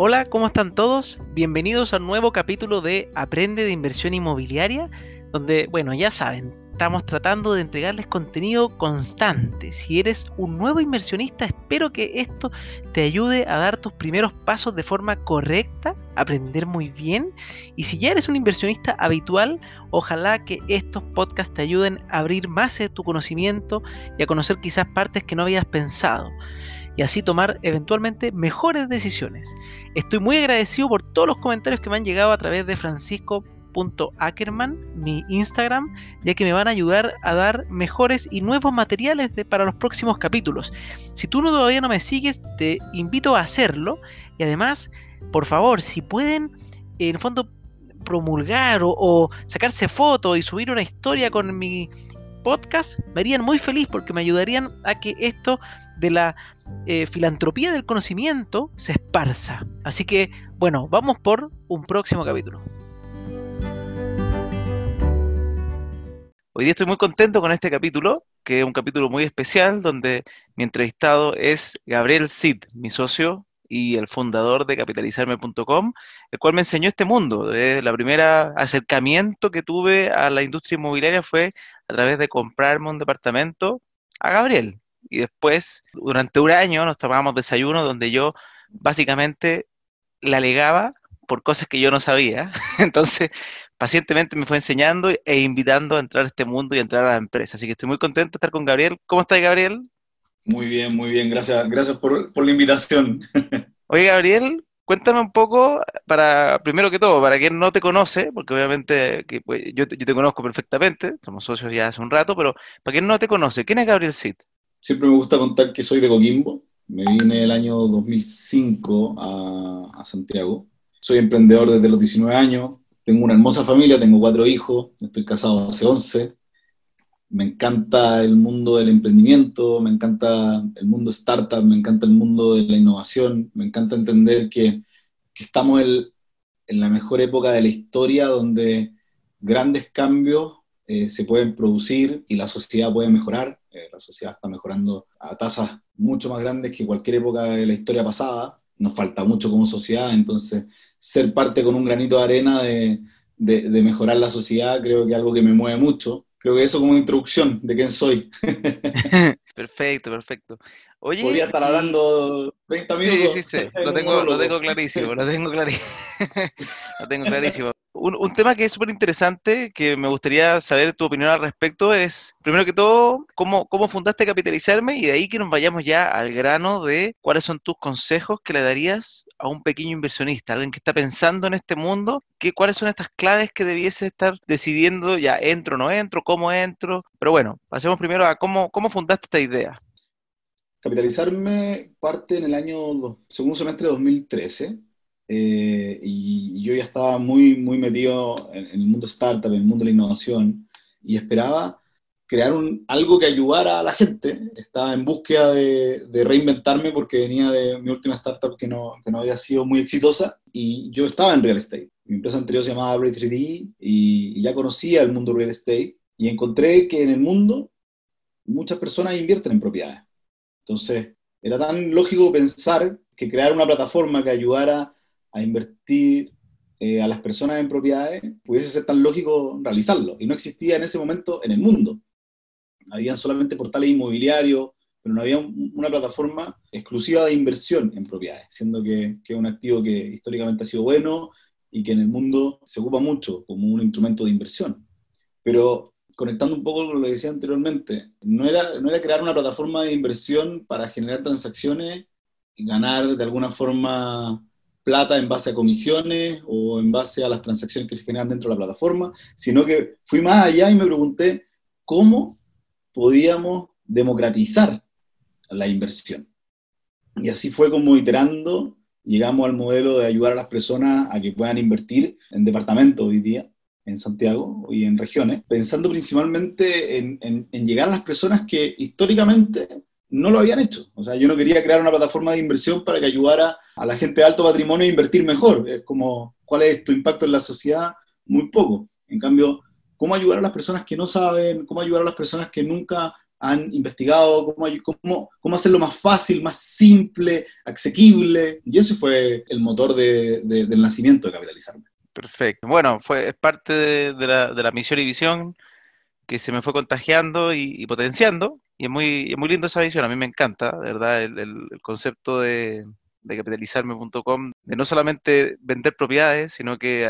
Hola, ¿cómo están todos? Bienvenidos a un nuevo capítulo de Aprende de Inversión Inmobiliaria, donde, bueno, ya saben, estamos tratando de entregarles contenido constante. Si eres un nuevo inversionista, espero que esto te ayude a dar tus primeros pasos de forma correcta, aprender muy bien. Y si ya eres un inversionista habitual, ojalá que estos podcasts te ayuden a abrir más tu conocimiento y a conocer quizás partes que no habías pensado y así tomar eventualmente mejores decisiones. Estoy muy agradecido por todos los comentarios que me han llegado a través de francisco.ackerman, mi Instagram, ya que me van a ayudar a dar mejores y nuevos materiales para los próximos capítulos. Si tú no, todavía no me sigues, te invito a hacerlo y además, por favor, si pueden, en el fondo promulgar o sacarse fotos y subir una historia con mi podcast, me harían muy feliz porque me ayudarían a que esto de la eh, filantropía del conocimiento se esparza. Así que, bueno, vamos por un próximo capítulo. Hoy día estoy muy contento con este capítulo, que es un capítulo muy especial, donde mi entrevistado es Gabriel Cid, mi socio y el fundador de capitalizarme.com, el cual me enseñó este mundo. El la primera acercamiento que tuve a la industria inmobiliaria fue a través de comprarme un departamento a Gabriel. Y después, durante un año, nos tomábamos desayuno donde yo básicamente le alegaba por cosas que yo no sabía. Entonces, pacientemente me fue enseñando e invitando a entrar a este mundo y a entrar a la empresa. Así que estoy muy contento de estar con Gabriel. ¿Cómo estás, Gabriel? Muy bien, muy bien. Gracias, gracias por, la invitación. Oye, Gabriel, cuéntame un poco, para primero que todo, para quien no te conoce, porque obviamente que, pues, yo, te conozco perfectamente, somos socios ya hace un rato, pero para quien no te conoce, ¿quién es Gabriel Cid? Siempre me gusta contar que soy de Coquimbo. Me vine el año 2005 a, a Santiago. Soy emprendedor desde los 19 años. Tengo una hermosa familia, tengo cuatro hijos, estoy casado hace 11 me encanta el mundo del emprendimiento, me encanta el mundo startup, me encanta el mundo de la innovación, me encanta entender que, estamos en la mejor época de la historia donde grandes cambios eh, se pueden producir y la sociedad puede mejorar. Eh, la sociedad está mejorando a tasas mucho más grandes que cualquier época de la historia pasada. Nos falta mucho como sociedad, entonces ser parte con un granito de arena de, de mejorar la sociedad creo que es algo que me mueve mucho Creo que eso como introducción de quién soy. perfecto, perfecto. Oye, Podría estar hablando 30 minutos. Sí, sí, sí. Lo tengo, lo tengo clarísimo, lo tengo clarísimo. lo tengo clarísimo. Un, tema que es súper interesante, que me gustaría saber tu opinión al respecto, es, primero que todo, cómo, cómo fundaste Capitalizarme y de ahí que nos vayamos ya al grano de cuáles son tus consejos que le darías a un pequeño inversionista, alguien que está pensando en este mundo, que, cuáles son estas claves que debiese estar decidiendo, ya entro o no entro, cómo entro. Pero bueno, pasemos primero a cómo, cómo fundaste esta idea. Capitalizarme parte en el año, segundo semestre de 2013 eh, y yo ya estaba muy, muy metido en, el mundo startup, en el mundo de la innovación, y esperaba crear un, algo que ayudara a la gente. Estaba en búsqueda de, de, reinventarme porque venía de mi última startup que no, que no había sido muy exitosa, y yo estaba en real estate. Mi empresa anterior se llamaba Blade 3D y, y ya conocía el mundo real estate, y encontré que en el mundo muchas personas invierten en propiedades. Entonces, era tan lógico pensar que crear una plataforma que ayudara a invertir eh, a las personas en propiedades, pudiese ser tan lógico realizarlo. Y no existía en ese momento en el mundo. Habían solamente portales inmobiliarios, pero no había una plataforma exclusiva de inversión en propiedades, siendo que, es un activo que históricamente ha sido bueno y que en el mundo se ocupa mucho como un instrumento de inversión. Pero conectando un poco con lo que decía anteriormente, no era, no era crear una plataforma de inversión para generar transacciones y ganar de alguna forma plata en base a comisiones o en base a las transacciones que se generan dentro de la plataforma, sino que fui más allá y me pregunté cómo podíamos democratizar la inversión. Y así fue como iterando, llegamos al modelo de ayudar a las personas a que puedan invertir en departamentos hoy día, en Santiago y en regiones, pensando principalmente en, en llegar a las personas que históricamente no lo habían hecho. O sea, yo no quería crear una plataforma de inversión para que ayudara a la gente de alto patrimonio a invertir mejor. Es como, ¿cuál es tu impacto en la sociedad? Muy poco. En cambio, ¿cómo ayudar a las personas que no saben? ¿Cómo ayudar a las personas que nunca han investigado cómo, cómo, cómo, hacerlo más fácil, más simple, asequible, y eso fue el motor de, del nacimiento de Capitalizarme. Perfecto. Bueno, fue, es parte de, la, misión y visión que se me fue contagiando y, potenciando, y es muy, muy lindo esa visión, a mí me encanta, de verdad, el, concepto de, capitalizarme.com, de no solamente vender propiedades, sino que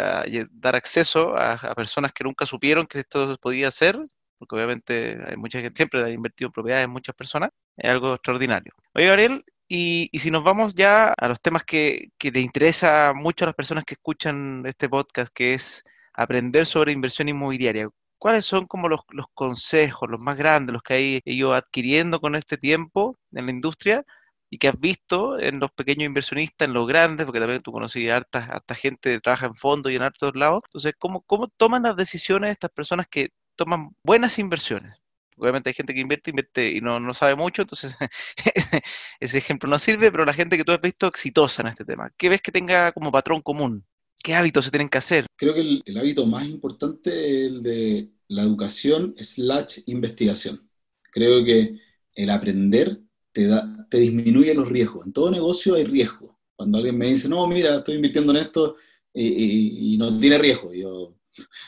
dar acceso a, personas que nunca supieron que esto podía hacer, porque obviamente hay mucha gente, siempre ha invertido en propiedades muchas personas, es algo extraordinario. Oye, Gabriel, y, si nos vamos ya a los temas que, que le interesa mucho a las personas que escuchan este podcast, que es aprender sobre inversión inmobiliaria. ¿cuáles son como los, consejos, los más grandes, los que hay ido adquiriendo con este tiempo en la industria y que has visto en los pequeños inversionistas, en los grandes, porque también tú conocí a harta, gente que trabaja en fondo y en hartos lados. Entonces, ¿cómo, ¿cómo toman las decisiones estas personas que toman buenas inversiones? Obviamente hay gente que invierte, invierte y no, sabe mucho, entonces ese ejemplo no sirve, pero la gente que tú has visto exitosa en este tema, ¿qué ves que tenga como patrón común? ¿Qué hábitos se tienen que hacer? Creo que el, hábito más importante es el de la educación slash investigación. Creo que el aprender te, da, te disminuye los riesgos. En todo negocio hay riesgo. Cuando alguien me dice, no, mira, estoy invirtiendo en esto y, no tiene riesgo. Yo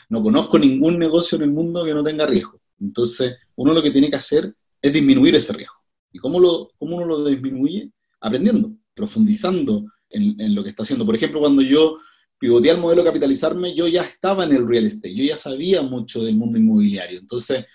no conozco ningún negocio en el mundo que no tenga riesgo. Entonces, uno lo que tiene que hacer es disminuir ese riesgo. ¿Y cómo, lo, cómo uno lo disminuye? Aprendiendo, profundizando en, en, lo que está haciendo. Por ejemplo, cuando yo pivoteé al modelo capitalizarme, yo ya estaba en el real estate, yo ya sabía mucho del mundo inmobiliario. Entonces,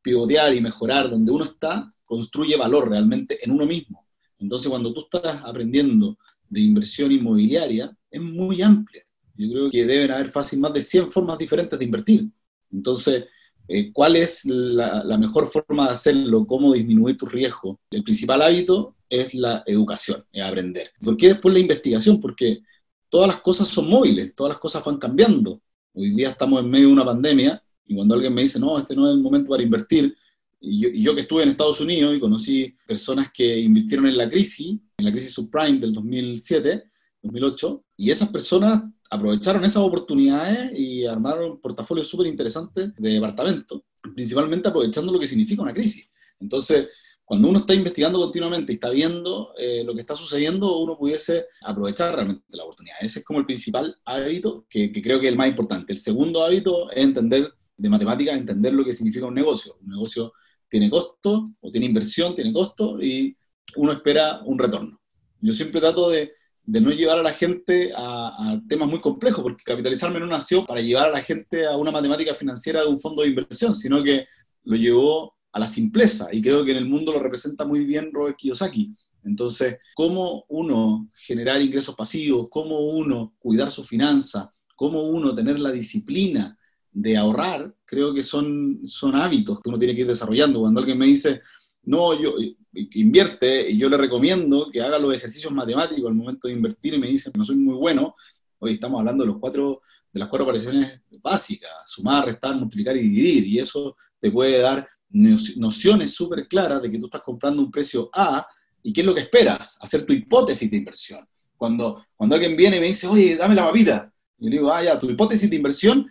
pivotear y mejorar donde uno está construye valor realmente en uno mismo. Entonces, cuando tú estás aprendiendo de inversión inmobiliaria, es muy amplia. Yo creo que deben haber fácil más de 100 formas diferentes de invertir. Entonces, eh, ¿cuál es la, mejor forma de hacerlo? ¿Cómo disminuir tu riesgo? El principal hábito es la educación, es aprender. ¿Por qué después la investigación? Porque todas las cosas son móviles, todas las cosas van cambiando. Hoy día estamos en medio de una pandemia y cuando alguien me dice, no, este no es el momento para invertir, y yo, que estuve en Estados Unidos y conocí personas que invirtieron en la crisis, en la crisis subprime del 2007, 2008, y esas personas aprovecharon esas oportunidades y armaron portafolios súper interesantes de departamentos, principalmente aprovechando lo que significa una crisis. Entonces, cuando uno está investigando continuamente y está viendo eh, lo que está sucediendo, uno pudiese aprovechar realmente la oportunidad. Ese es como el principal hábito que, creo que es el más importante. El segundo hábito es entender de matemáticas, entender lo que significa un negocio. Un negocio tiene costo, o tiene inversión, tiene costo, y uno espera un retorno. Yo siempre trato de, no llevar a la gente a, a, temas muy complejos, porque capitalizarme no nació para llevar a la gente a una matemática financiera de un fondo de inversión, sino que lo llevó a la simpleza, y creo que en el mundo lo representa muy bien Robert Kiyosaki. Entonces, cómo uno generar ingresos pasivos, cómo uno cuidar su finanza, cómo uno tener la disciplina de ahorrar, creo que son, son hábitos que uno tiene que ir desarrollando. Cuando alguien me dice, no, yo invierte, y yo le recomiendo que haga los ejercicios matemáticos al momento de invertir y me dice, no soy muy bueno, hoy estamos hablando de los cuatro de las cuatro operaciones básicas, sumar, restar, multiplicar y dividir, y eso te puede dar nociones súper claras de que tú estás comprando un precio A y qué es lo que esperas, hacer tu hipótesis de inversión. Cuando, cuando alguien viene y me dice, oye, dame la papita, y le digo, ah, ya, tu hipótesis de inversión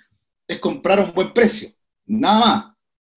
es comprar a un buen precio, nada más.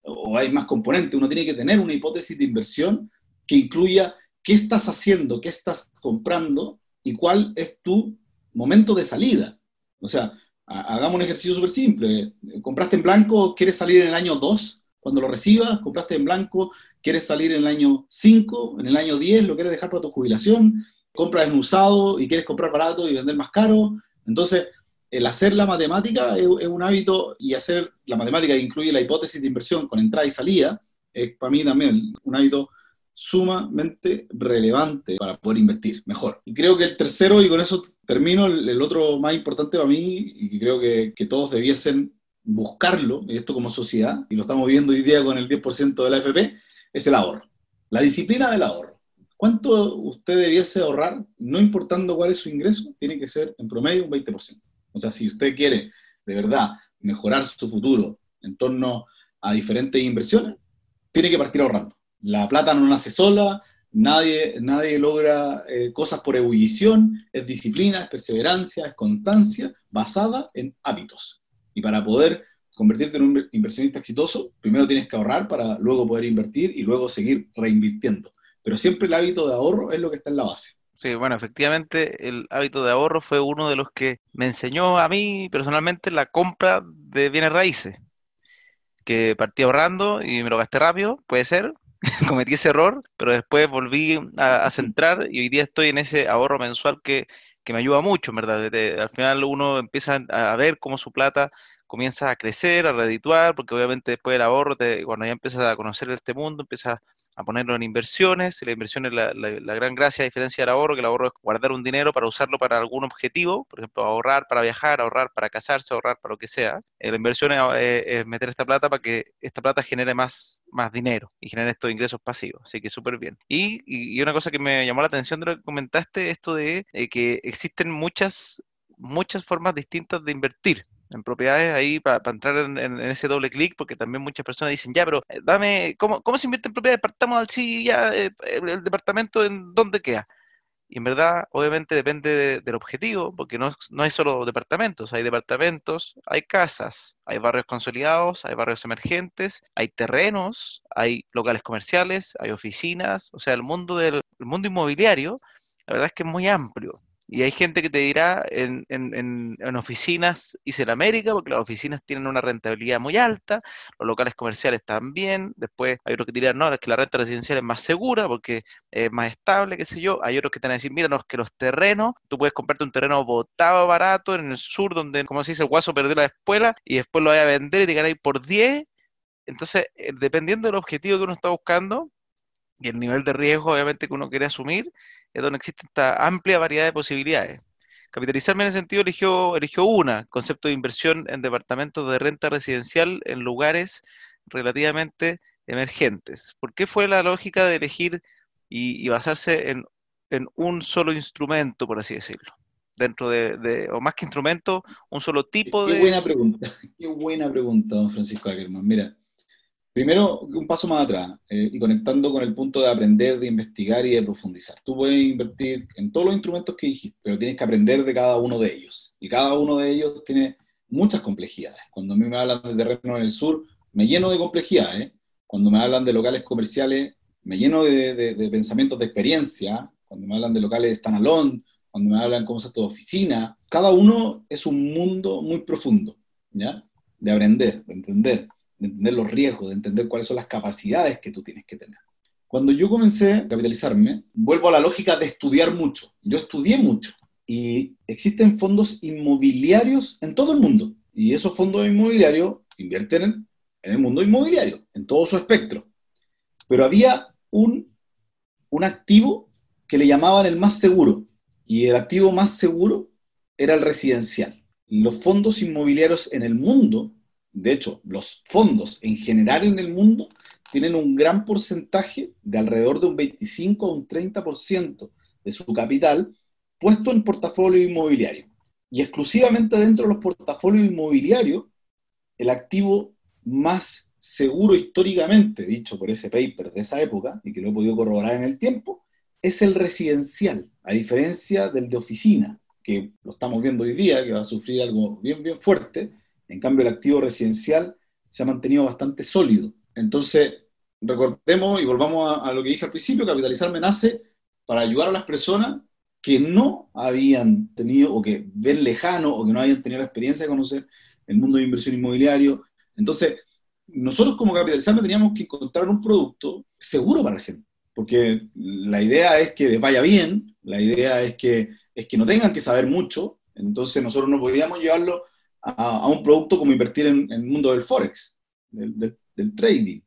O hay más componentes, uno tiene que tener una hipótesis de inversión que incluya qué estás haciendo, qué estás comprando y cuál es tu momento de salida. O sea, hagamos un ejercicio súper simple. Compraste en blanco, quieres salir en el año 2, cuando lo recibas, compraste en blanco, quieres salir en el año 5, en el año 10, lo quieres dejar para tu jubilación, compras en usado y quieres comprar barato y vender más caro. Entonces, el hacer la matemática es, un hábito y hacer la matemática que incluye la hipótesis de inversión con entrada y salida es para mí también un hábito sumamente relevante para poder invertir mejor. Y creo que el tercero, y con eso termino, el, otro más importante para mí, y que creo que, que todos debiesen buscarlo, y esto como sociedad, y lo estamos viendo hoy día con el 10% de la AFP, es el ahorro. La disciplina del ahorro. ¿Cuánto usted debiese ahorrar, no importando cuál es su ingreso? Tiene que ser en promedio un 20%. O sea, si usted quiere de verdad mejorar su futuro en torno a diferentes inversiones, tiene que partir ahorrando. La plata no nace sola, nadie, nadie logra eh, cosas por ebullición, es disciplina, es perseverancia, es constancia basada en hábitos. Y para poder convertirte en un inversionista exitoso, primero tienes que ahorrar para luego poder invertir y luego seguir reinvirtiendo. Pero siempre el hábito de ahorro es lo que está en la base. Sí, bueno, efectivamente el hábito de ahorro fue uno de los que me enseñó a mí personalmente la compra de bienes raíces, que partí ahorrando y me lo gasté rápido, puede ser, cometí ese error, pero después volví a, centrar y hoy día estoy en ese ahorro mensual que, que me ayuda mucho, ¿verdad? al final uno empieza a ver cómo su plata comienzas a crecer, a redituar, porque obviamente después del ahorro, cuando ya empiezas a conocer este mundo, empiezas a ponerlo en inversiones, y la inversión es la, gran gracia, a diferencia del ahorro, que el ahorro es guardar un dinero para usarlo para algún objetivo, por ejemplo, ahorrar para viajar, ahorrar para casarse, ahorrar para lo que sea. Eh, la inversión es, meter esta plata para que esta plata genere más, más dinero y genere estos ingresos pasivos, así que súper bien. Y, y, una cosa que me llamó la atención de lo que comentaste, esto de eh, que existen muchas muchas formas distintas de invertir en propiedades ahí para entrar en, ese doble clic, porque también muchas personas dicen, ya, pero eh, dame, ¿cómo, cómo se invierte en propiedades? Partamos al sí, ya, eh, el, departamento, ¿en dónde queda? Y en verdad, obviamente depende del objetivo, porque no, no hay solo departamentos, hay departamentos, hay casas, hay barrios consolidados, hay barrios emergentes, hay terrenos, hay locales comerciales, hay oficinas, o sea, el mundo del el mundo inmobiliario, la verdad es que es muy amplio. Y hay gente que te dirá, en, en, en, oficinas hice en América, porque las oficinas tienen una rentabilidad muy alta, los locales comerciales también, después hay otros que dirán, no, es que la renta residencial es más segura, porque es más estable, qué sé yo, hay otros que te van a decir, mira, no, es que los terrenos, tú puedes comprarte un terreno botado barato en el sur, donde, como se dice, el guaso perdió la escuela, y después lo vaya a vender y te ganáis por 10, entonces, eh, dependiendo del objetivo que uno está buscando, y el nivel de riesgo obviamente que uno quiere asumir, es donde existe esta amplia variedad de posibilidades. Capitalizarme en ese sentido eligió, eligió una, concepto de inversión en departamentos de renta residencial en lugares relativamente emergentes. ¿Por qué fue la lógica de elegir y, basarse en, un solo instrumento, por así decirlo? Dentro de, o más que instrumento, un solo tipo de... Qué buena pregunta, qué buena pregunta, don Francisco Ackerman. Mira, Primero, un paso más atrás, eh, y conectando con el punto de aprender, de investigar y de profundizar. Tú puedes invertir en todos los instrumentos que dijiste, pero tienes que aprender de cada uno de ellos. Y cada uno de ellos tiene muchas complejidades. Cuando a mí me hablan de terreno en el sur, me lleno de complejidades. Cuando me hablan de locales comerciales, me lleno de, pensamientos de experiencia. Cuando me hablan de locales standalone, cuando me hablan cómo se de oficina, cada uno es un mundo muy profundo, ¿ya? De aprender, de entender de entender los riesgos, de entender cuáles son las capacidades que tú tienes que tener. Cuando yo comencé a capitalizarme, vuelvo a la lógica de estudiar mucho. Yo estudié mucho y existen fondos inmobiliarios en todo el mundo. Y esos fondos inmobiliarios invierten en, el mundo inmobiliario, en todo su espectro. Pero había un, un activo que le llamaban el más seguro. Y el activo más seguro era el residencial. Los fondos inmobiliarios en el mundo de hecho, los fondos en general en el mundo tienen un gran porcentaje, de alrededor de un 25 o un 30% de su capital, puesto en portafolio inmobiliario. Y exclusivamente dentro de los portafolios inmobiliarios, el activo más seguro históricamente, dicho por ese paper de esa época, y que lo he podido corroborar en el tiempo, es el residencial, a diferencia del de oficina, que lo estamos viendo hoy día, que va a sufrir algo bien, bien fuerte, en cambio, el activo residencial se ha mantenido bastante sólido. Entonces, recordemos y volvamos a, lo que dije al principio, Capitalizarme nace para ayudar a las personas que no habían tenido o que ven lejano o que no habían tenido la experiencia de conocer el mundo de inversión inmobiliario. Entonces, nosotros como Capitalizarme teníamos que encontrar un producto seguro para la gente, porque la idea es que les vaya bien, la idea es que, es que no tengan que saber mucho, entonces nosotros no podíamos llevarlo a, un producto como invertir en, el mundo del forex, del, trading,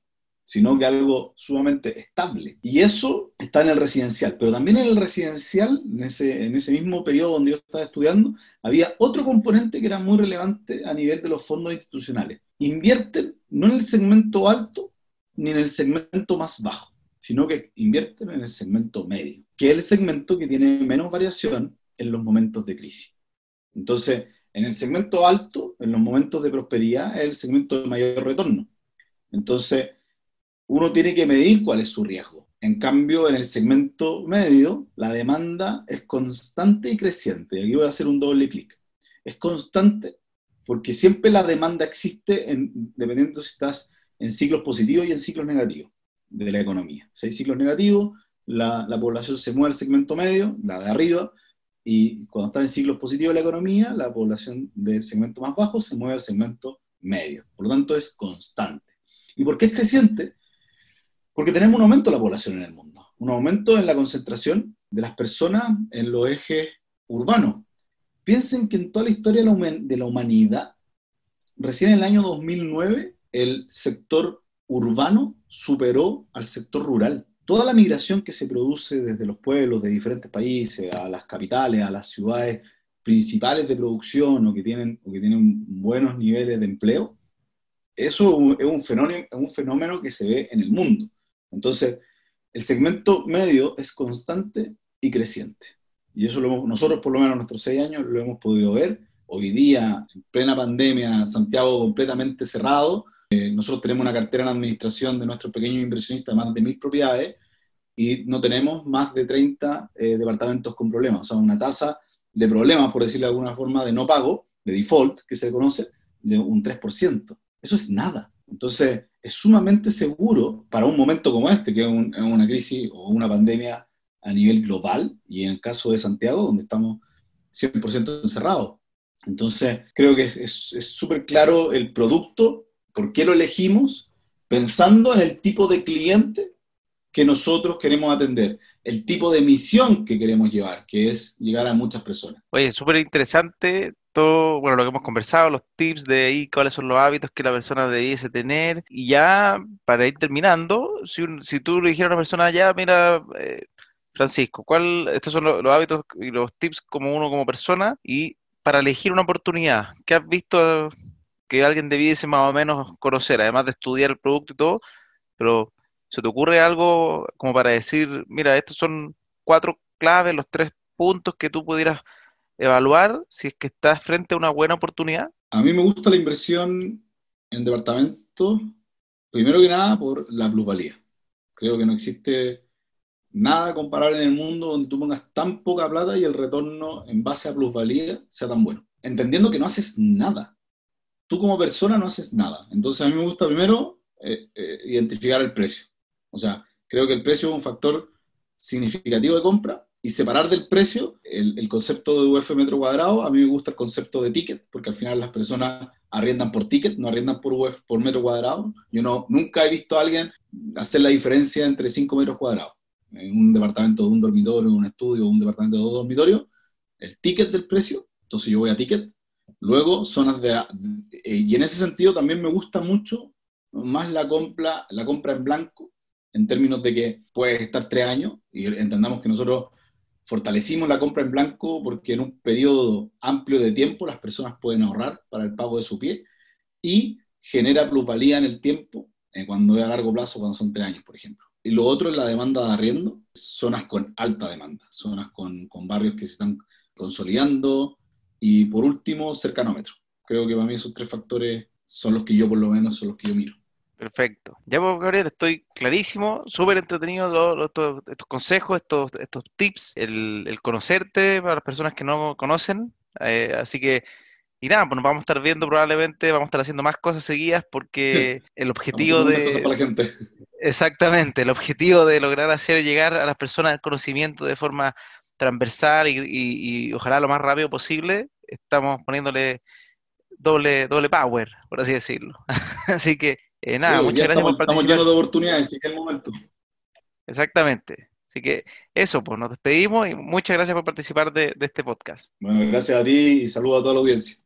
sino que algo sumamente estable. Y eso está en el residencial, pero también en el residencial, en ese, en ese mismo periodo donde yo estaba estudiando, había otro componente que era muy relevante a nivel de los fondos institucionales. Invierten no en el segmento alto ni en el segmento más bajo, sino que invierten en el segmento medio, que es el segmento que tiene menos variación en los momentos de crisis. Entonces, en el segmento alto, en los momentos de prosperidad, es el segmento de mayor retorno. Entonces, uno tiene que medir cuál es su riesgo. En cambio, en el segmento medio, la demanda es constante y creciente. Aquí voy a hacer un doble clic. Es constante porque siempre la demanda existe en, dependiendo si estás en ciclos positivos y en ciclos negativos de la economía. Si hay ciclos negativos, la, la población se mueve al segmento medio, la de arriba, y cuando está en ciclos positivos la economía, la población del segmento más bajo se mueve al segmento medio. Por lo tanto, es constante. ¿Y por qué es creciente? Porque tenemos un aumento de la población en el mundo, un aumento en la concentración de las personas en los ejes urbanos. Piensen que en toda la historia de la humanidad, recién en el año 2009, el sector urbano superó al sector rural. Toda la migración que se produce desde los pueblos de diferentes países a las capitales, a las ciudades principales de producción o que tienen, o que tienen buenos niveles de empleo, eso es un, fenómeno, que se ve en el mundo. Entonces, el segmento medio es constante y creciente. Y eso lo nosotros, por lo menos en nuestros seis años, lo hemos podido ver. Hoy día, en plena pandemia, Santiago completamente cerrado, eh, nosotros tenemos una cartera en administración de nuestros pequeños inversionistas más de mil propiedades y no tenemos más de 30 eh, departamentos con problemas, o sea, una tasa de problemas, por decirlo de alguna forma, de no pago, de default, que se conoce, de un 3%. Eso es nada. Entonces, es sumamente seguro para un momento como este, que es, una crisis o una pandemia a nivel global, y en el caso de Santiago, donde estamos 100% encerrados. Entonces, creo que es súper claro el producto ¿Por qué lo elegimos? Pensando en el tipo de cliente que nosotros queremos atender, el tipo de misión que queremos llevar, que es llegar a muchas personas. Oye, súper interesante todo, bueno, lo que hemos conversado, los tips de ahí, cuáles son los hábitos que la persona debiese tener. Y ya, para ir terminando, si, tú le dijeras a una persona, ya, mira, eh, Francisco, ¿cuál, estos son los, hábitos y los tips como uno como persona? Y para elegir una oportunidad, ¿qué has visto que alguien debiese más o menos conocer, además de estudiar el producto y todo, pero ¿se te ocurre algo como para decir, mira, estos son cuatro claves, los tres puntos que tú pudieras evaluar si es que estás frente a una buena oportunidad? A mí me gusta la inversión en departamento, primero que nada por la plusvalía. Creo que no existe nada comparable en el mundo donde tú pongas tan poca plata y el retorno en base a plusvalía sea tan bueno. Entendiendo que no haces nada tú como persona no haces nada. Entonces a mí me gusta primero eh, eh, identificar el precio. O sea, creo que el precio es un factor significativo de compra y separar del precio el, concepto de UF metro cuadrado. A mí me gusta el concepto de ticket, porque al final las personas arriendan por ticket, no arriendan por UF por metro cuadrado. Yo no, nunca he visto a alguien hacer la diferencia entre 5 metros cuadrados. En un departamento de un dormitorio, un estudio, un departamento de dos dormitorios, el ticket del precio, entonces yo voy a ticket, Luego, zonas de... Eh, y en ese sentido también me gusta mucho más la compra, la compra en blanco, en términos de que puede estar tres años, y entendamos que nosotros fortalecimos la compra en blanco porque en un periodo amplio de tiempo las personas pueden ahorrar para el pago de su pie y genera plusvalía en el tiempo eh, cuando es a largo plazo, cuando son tres años, por ejemplo. Y lo otro es la demanda de arriendo, zonas con alta demanda, zonas con, con barrios que se están consolidando, y por último, cercanómetro. Creo que para mí esos tres factores son los que yo por lo menos son los que yo miro. Perfecto. Ya pues, Gabriel, estoy clarísimo, súper entretenido estos, consejos, estos, estos tips, el, conocerte para las personas que no conocen. Eh, así que, y nada, pues nos vamos a estar viendo probablemente, vamos a estar haciendo más cosas seguidas porque el objetivo de... la gente. Exactamente, el objetivo de lograr hacer llegar a las personas el conocimiento de forma transversal y, ojalá lo más rápido posible, estamos poniéndole doble, doble power, por así decirlo. así que, eh, nada, muchas gracias por participar. Estamos llenos de oportunidades, sí que es el momento. Exactamente. Así que eso, pues nos despedimos y muchas gracias por participar de, de este podcast. Bueno, gracias a ti y saludos a toda la audiencia.